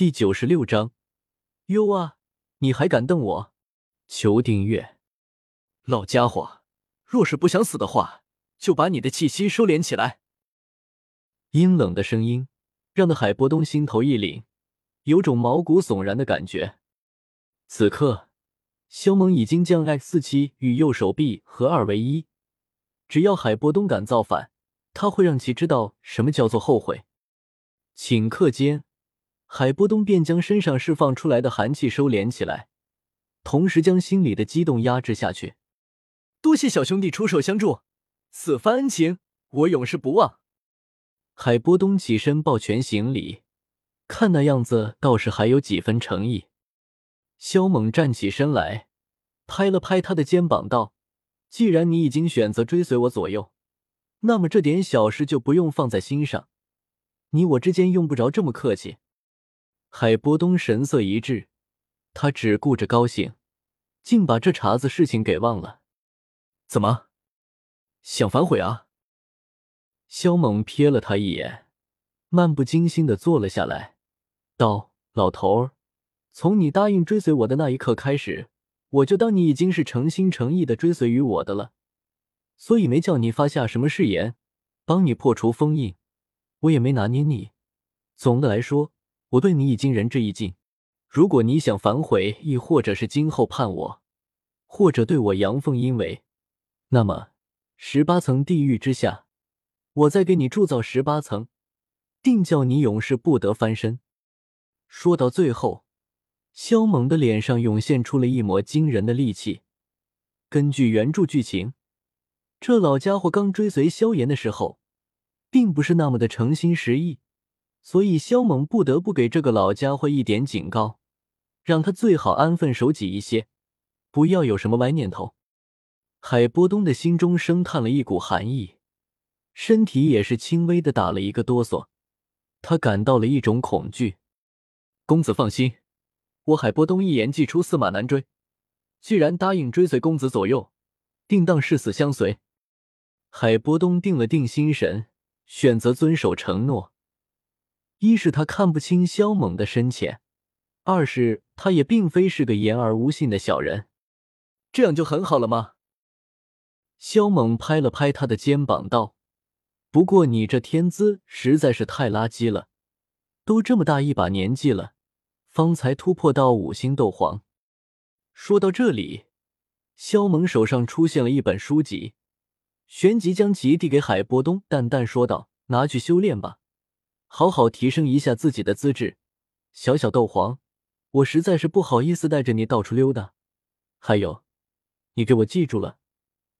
第九十六章，哟啊！你还敢瞪我？求订阅，老家伙！若是不想死的话，就把你的气息收敛起来。阴冷的声音让那海波东心头一凛，有种毛骨悚然的感觉。此刻，肖猛已经将 X 四七与右手臂合二为一，只要海波东敢造反，他会让其知道什么叫做后悔。顷刻间，海波东便将身上释放出来的寒气收敛起来，同时将心里的激动压制下去。多谢小兄弟出手相助，此番恩情我永世不忘。海波东起身抱拳行礼，看那样子倒是还有几分诚意。萧猛站起身来，拍了拍他的肩膀，道：“既然你已经选择追随我左右，那么这点小事就不用放在心上。你我之间用不着这么客气。”海波东神色一滞，他只顾着高兴，竟把这茬子事情给忘了。怎么，想反悔啊？萧猛瞥了他一眼，漫不经心的坐了下来，道：“老头儿。”从你答应追随我的那一刻开始，我就当你已经是诚心诚意的追随于我的了，所以没叫你发下什么誓言，帮你破除封印，我也没拿捏你。总的来说，我对你已经仁至义尽。如果你想反悔，亦或者是今后叛我，或者对我阳奉阴违，那么十八层地狱之下，我再给你铸造十八层，定叫你永世不得翻身。说到最后。萧猛的脸上涌现出了一抹惊人的戾气。根据原著剧情，这老家伙刚追随萧炎的时候，并不是那么的诚心实意，所以萧猛不得不给这个老家伙一点警告，让他最好安分守己一些，不要有什么歪念头。海波东的心中生叹了一股寒意，身体也是轻微的打了一个哆嗦，他感到了一种恐惧。公子放心。我海波东一言既出，驷马难追。既然答应追随公子左右，定当誓死相随。海波东定了定心神，选择遵守承诺。一是他看不清萧猛的深浅，二是他也并非是个言而无信的小人。这样就很好了吗？萧猛拍了拍他的肩膀，道：“不过你这天资实在是太垃圾了，都这么大一把年纪了。”方才突破到五星斗皇。说到这里，萧猛手上出现了一本书籍，旋即将其递给海波东，淡淡说道：“拿去修炼吧，好好提升一下自己的资质。小小斗皇，我实在是不好意思带着你到处溜达。还有，你给我记住了，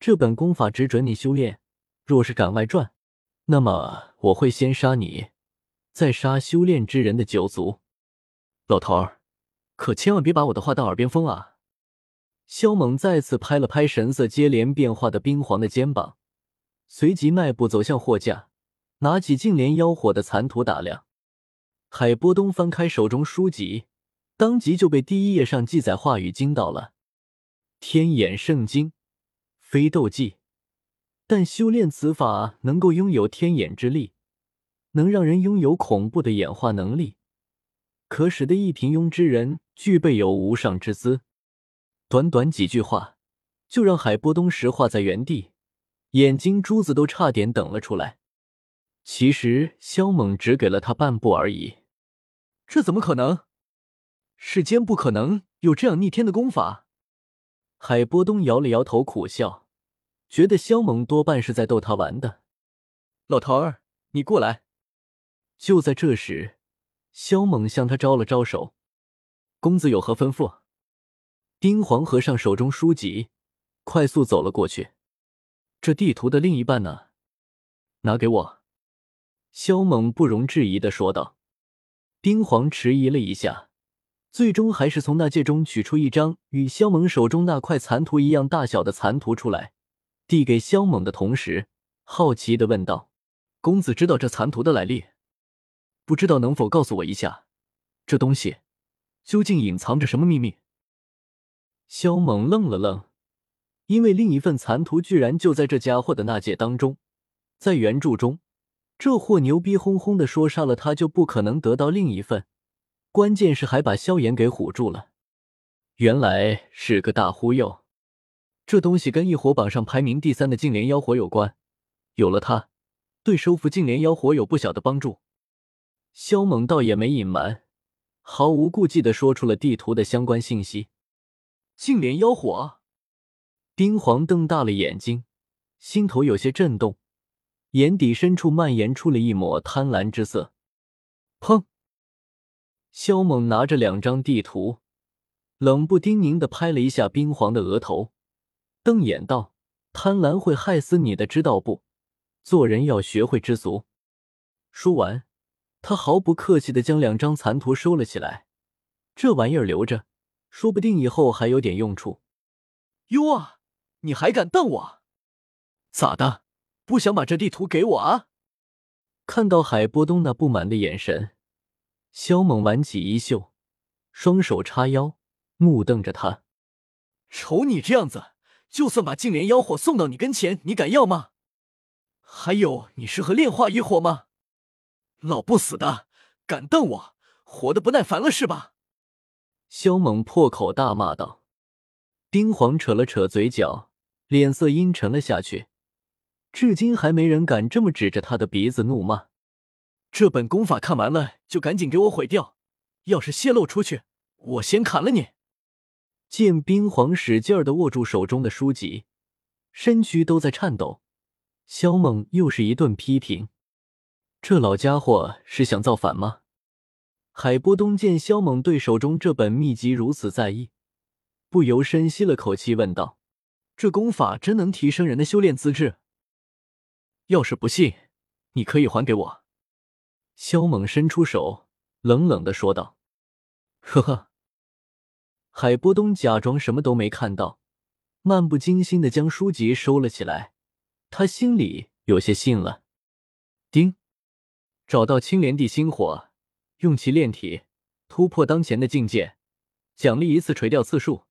这本功法只准你修炼，若是敢外传，那么我会先杀你，再杀修炼之人的九族。”老头儿，可千万别把我的话当耳边风啊！萧猛再次拍了拍神色接连变化的冰皇的肩膀，随即迈步走向货架，拿起净莲妖火的残图打量。海波东翻开手中书籍，当即就被第一页上记载话语惊到了：“天眼圣经，非斗技，但修炼此法能够拥有天眼之力，能让人拥有恐怖的演化能力。”可使得一平庸之人具备有无上之姿。短短几句话，就让海波东石化在原地，眼睛珠子都差点等了出来。其实萧猛只给了他半步而已，这怎么可能？世间不可能有这样逆天的功法。海波东摇了摇头，苦笑，觉得萧猛多半是在逗他玩的。老头儿，你过来。就在这时。萧猛向他招了招手，公子有何吩咐？丁黄合上手中书籍，快速走了过去。这地图的另一半呢？拿给我。萧猛不容置疑的说道。丁皇迟疑了一下，最终还是从那戒中取出一张与萧猛手中那块残图一样大小的残图出来，递给萧猛的同时，好奇的问道：“公子知道这残图的来历？”不知道能否告诉我一下，这东西究竟隐藏着什么秘密？萧猛愣了愣，因为另一份残图居然就在这家伙的那戒当中。在原著中，这货牛逼哄哄的说杀了他就不可能得到另一份，关键是还把萧炎给唬住了。原来是个大忽悠，这东西跟异火榜上排名第三的净莲妖火有关，有了它，对收服净莲妖火有不小的帮助。萧猛倒也没隐瞒，毫无顾忌的说出了地图的相关信息。净莲妖火，冰皇瞪大了眼睛，心头有些震动，眼底深处蔓延出了一抹贪婪之色。砰！萧猛拿着两张地图。冷不丁凝的拍了一下冰皇的额头，瞪眼道：“贪婪会害死你的，知道不？做人要学会知足。”说完，他毫不客气的将两张残图收了起来。这玩意儿留着，说不定以后还有点用处。哟啊，你还敢瞪我？咋的？不想把这地图给我啊？看到海波东那不满的眼神，萧猛挽起衣袖，双手叉腰。目瞪着他，瞅你这样子，就算把净莲妖火送到你跟前，你敢要吗？还有，你适合炼化异火吗？老不死的，敢瞪我，活得不耐烦了是吧？萧猛破口大骂道。丁皇扯了扯嘴角，脸色阴沉了下去。至今还没人敢这么指着他的鼻子怒骂。这本功法看完了就赶紧给我毁掉，要是泄露出去，我先砍了你！见冰皇使劲儿的握住手中的书籍，身躯都在颤抖。萧猛又是一顿批评：“这老家伙是想造反吗？”海波东见萧猛对手中这本秘籍如此在意，不由深吸了口气，问道：“这功法真能提升人的修炼资质？要是不信，你可以还给我。”萧猛伸出手，冷冷的说道：“呵呵。”海波东假装什么都没看到，漫不经心的将书籍收了起来。他心里有些信了。丁，找到青莲地心火，用其炼体突破当前的境界，奖励一次垂钓次数。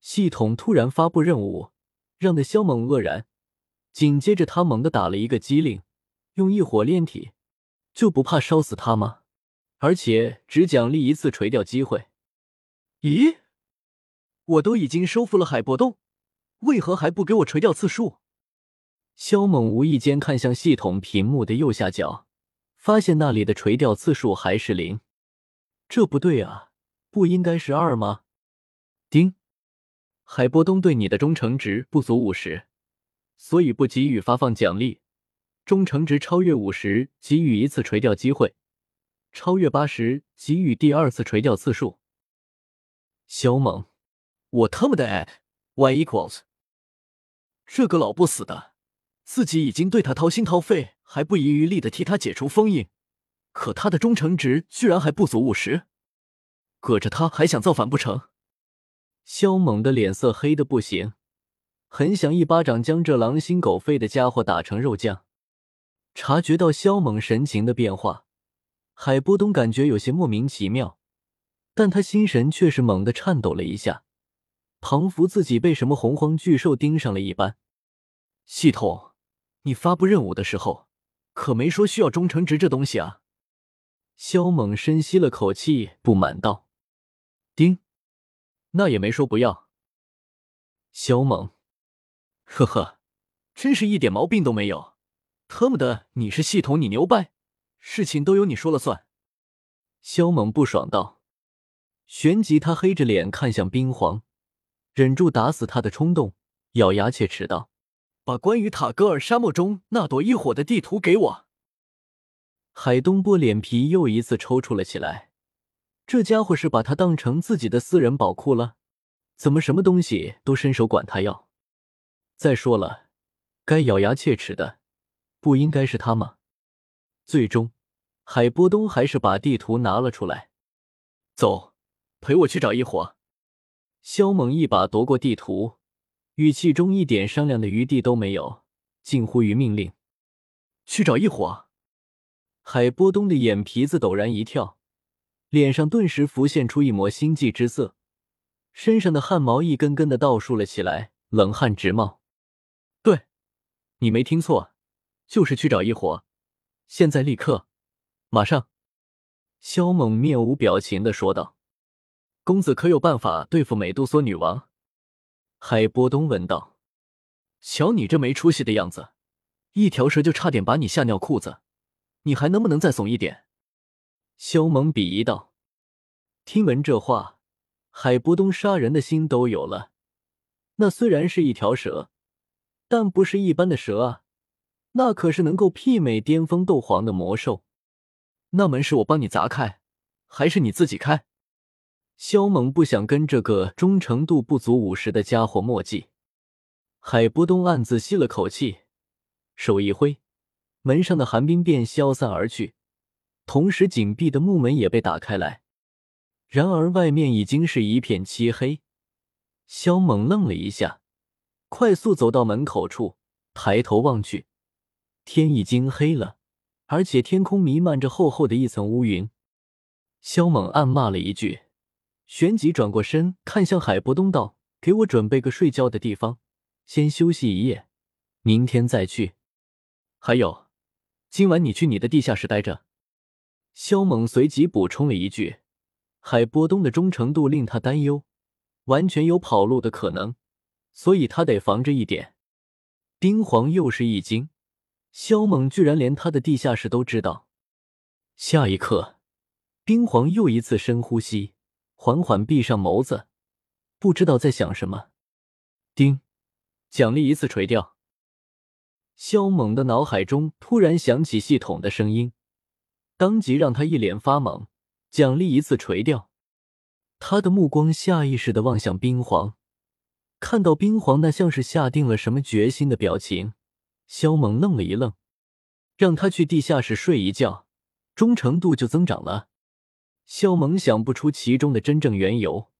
系统突然发布任务，让的萧猛愕然。紧接着他猛地打了一个机灵，用异火炼体，就不怕烧死他吗？而且只奖励一次垂钓机会。咦，我都已经收复了海波洞，为何还不给我垂钓次数？萧猛无意间看向系统屏幕的右下角，发现那里的垂钓次数还是零。这不对啊，不应该是二吗？丁，海波东对你的忠诚值不足五十，所以不给予发放奖励。忠诚值超越五十，给予一次垂钓机会；超越八十，给予第二次垂钓次数。肖猛，我他妈的 y equals，这个老不死的，自己已经对他掏心掏肺，还不遗余力的替他解除封印，可他的忠诚值居然还不足五十，搁着他还想造反不成？肖猛的脸色黑的不行，很想一巴掌将这狼心狗肺的家伙打成肉酱。察觉到萧猛神情的变化，海波东感觉有些莫名其妙。但他心神却是猛地颤抖了一下，仿佛自己被什么洪荒巨兽盯上了一般。系统，你发布任务的时候可没说需要忠诚值这东西啊！萧猛深吸了口气，不满道：“丁，那也没说不要。”萧猛，呵呵，真是一点毛病都没有。特么的，你是系统，你牛掰，事情都由你说了算。肖猛不爽道。旋即，他黑着脸看向冰皇，忍住打死他的冲动，咬牙切齿道：“把关于塔戈尔沙漠中那朵异火的地图给我！”海东波脸皮又一次抽搐了起来。这家伙是把他当成自己的私人宝库了？怎么什么东西都伸手管他要？再说了，该咬牙切齿的不应该是他吗？最终，海波东还是把地图拿了出来，走。陪我去找一火。萧猛一把夺过地图，语气中一点商量的余地都没有，近乎于命令：“去找一火。”海波东的眼皮子陡然一跳，脸上顿时浮现出一抹心悸之色，身上的汗毛一根根的倒竖了起来，冷汗直冒。你没听错，就是去找一火，现在立刻，马上。萧猛面无表情的说道：“公子可有办法对付美杜莎女王？”海波东问道：“瞧你这没出息的样子，一条蛇就差点把你吓尿裤子，你还能不能再怂一点？”萧猛鄙夷道。听闻这话，海波东杀人的心都有了。那虽然是一条蛇，但不是一般的蛇啊，那可是能够媲美巅峰斗皇的魔兽。那门是我帮你砸开，还是你自己开？萧猛不想跟这个忠诚度不足五十的家伙墨迹。海波东暗自吸了口气，手一挥，门上的寒冰便消散而去，同时紧闭的木门也被打开来。然而外面已经是一片漆黑。萧猛愣了一下，快速走到门口处，抬头望去，天已经黑了。而且天空弥漫着厚厚的一层乌云，萧猛暗骂了一句，旋即转过身看向海波东道：“给我准备个睡觉的地方，先休息一夜，明天再去。还有，今晚你去你的地下室待着。”萧猛随即补充了一句：“海波东的忠诚度令他担忧，完全有跑路的可能，所以他得防着一点。”冰皇又是一惊。萧猛居然连他的地下室都知道。下一刻，冰皇又一次深呼吸，缓缓闭上眸子，不知道在想什么。丁，奖励一次垂钓。萧猛的脑海中突然响起系统的声音，当即让他一脸发懵。奖励一次垂钓。他的目光下意识的望向冰皇，看到冰皇那像是下定了什么决心的表情。萧猛愣了一愣，让他去地下室睡一觉，忠诚度就增长了。萧猛想不出其中的真正缘由，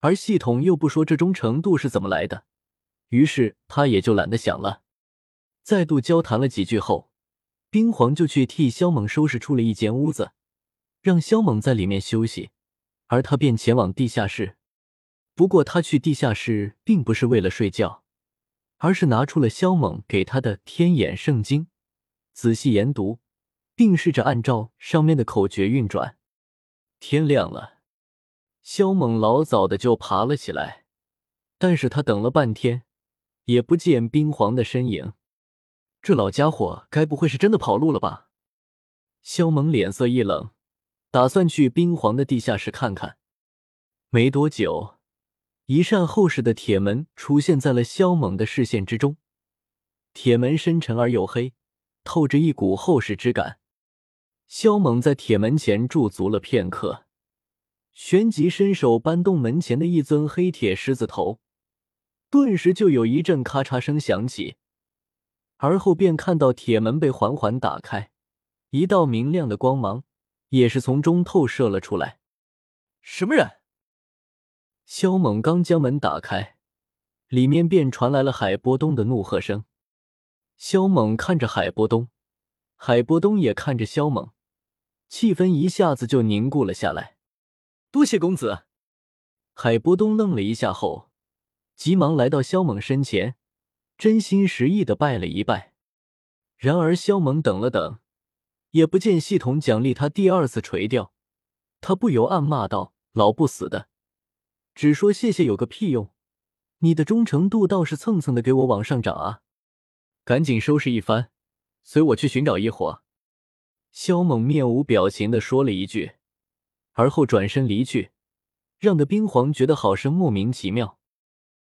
而系统又不说这忠诚度是怎么来的，于是他也就懒得想了。再度交谈了几句后，冰皇就去替萧猛收拾出了一间屋子，让萧猛在里面休息，而他便前往地下室。不过他去地下室并不是为了睡觉。而是拿出了萧猛给他的天眼圣经，仔细研读，并试着按照上面的口诀运转。天亮了，萧猛老早的就爬了起来，但是他等了半天，也不见冰皇的身影。这老家伙该不会是真的跑路了吧？萧猛脸色一冷，打算去冰皇的地下室看看。没多久。一扇厚实的铁门出现在了萧猛的视线之中，铁门深沉而又黑，透着一股厚实之感。萧猛在铁门前驻足了片刻，旋即伸手搬动门前的一尊黑铁狮子头，顿时就有一阵咔嚓声响起，而后便看到铁门被缓缓打开，一道明亮的光芒也是从中透射了出来。什么人？萧猛刚将门打开，里面便传来了海波东的怒喝声。萧猛看着海波东，海波东也看着萧猛，气氛一下子就凝固了下来。多谢公子。海波东愣了一下后，急忙来到萧猛身前，真心实意的拜了一拜。然而萧猛等了等，也不见系统奖励他第二次垂钓，他不由暗骂道：“老不死的！”只说谢谢有个屁用！你的忠诚度倒是蹭蹭的给我往上涨啊！赶紧收拾一番，随我去寻找一伙。萧猛面无表情的说了一句，而后转身离去，让的冰皇觉得好生莫名其妙。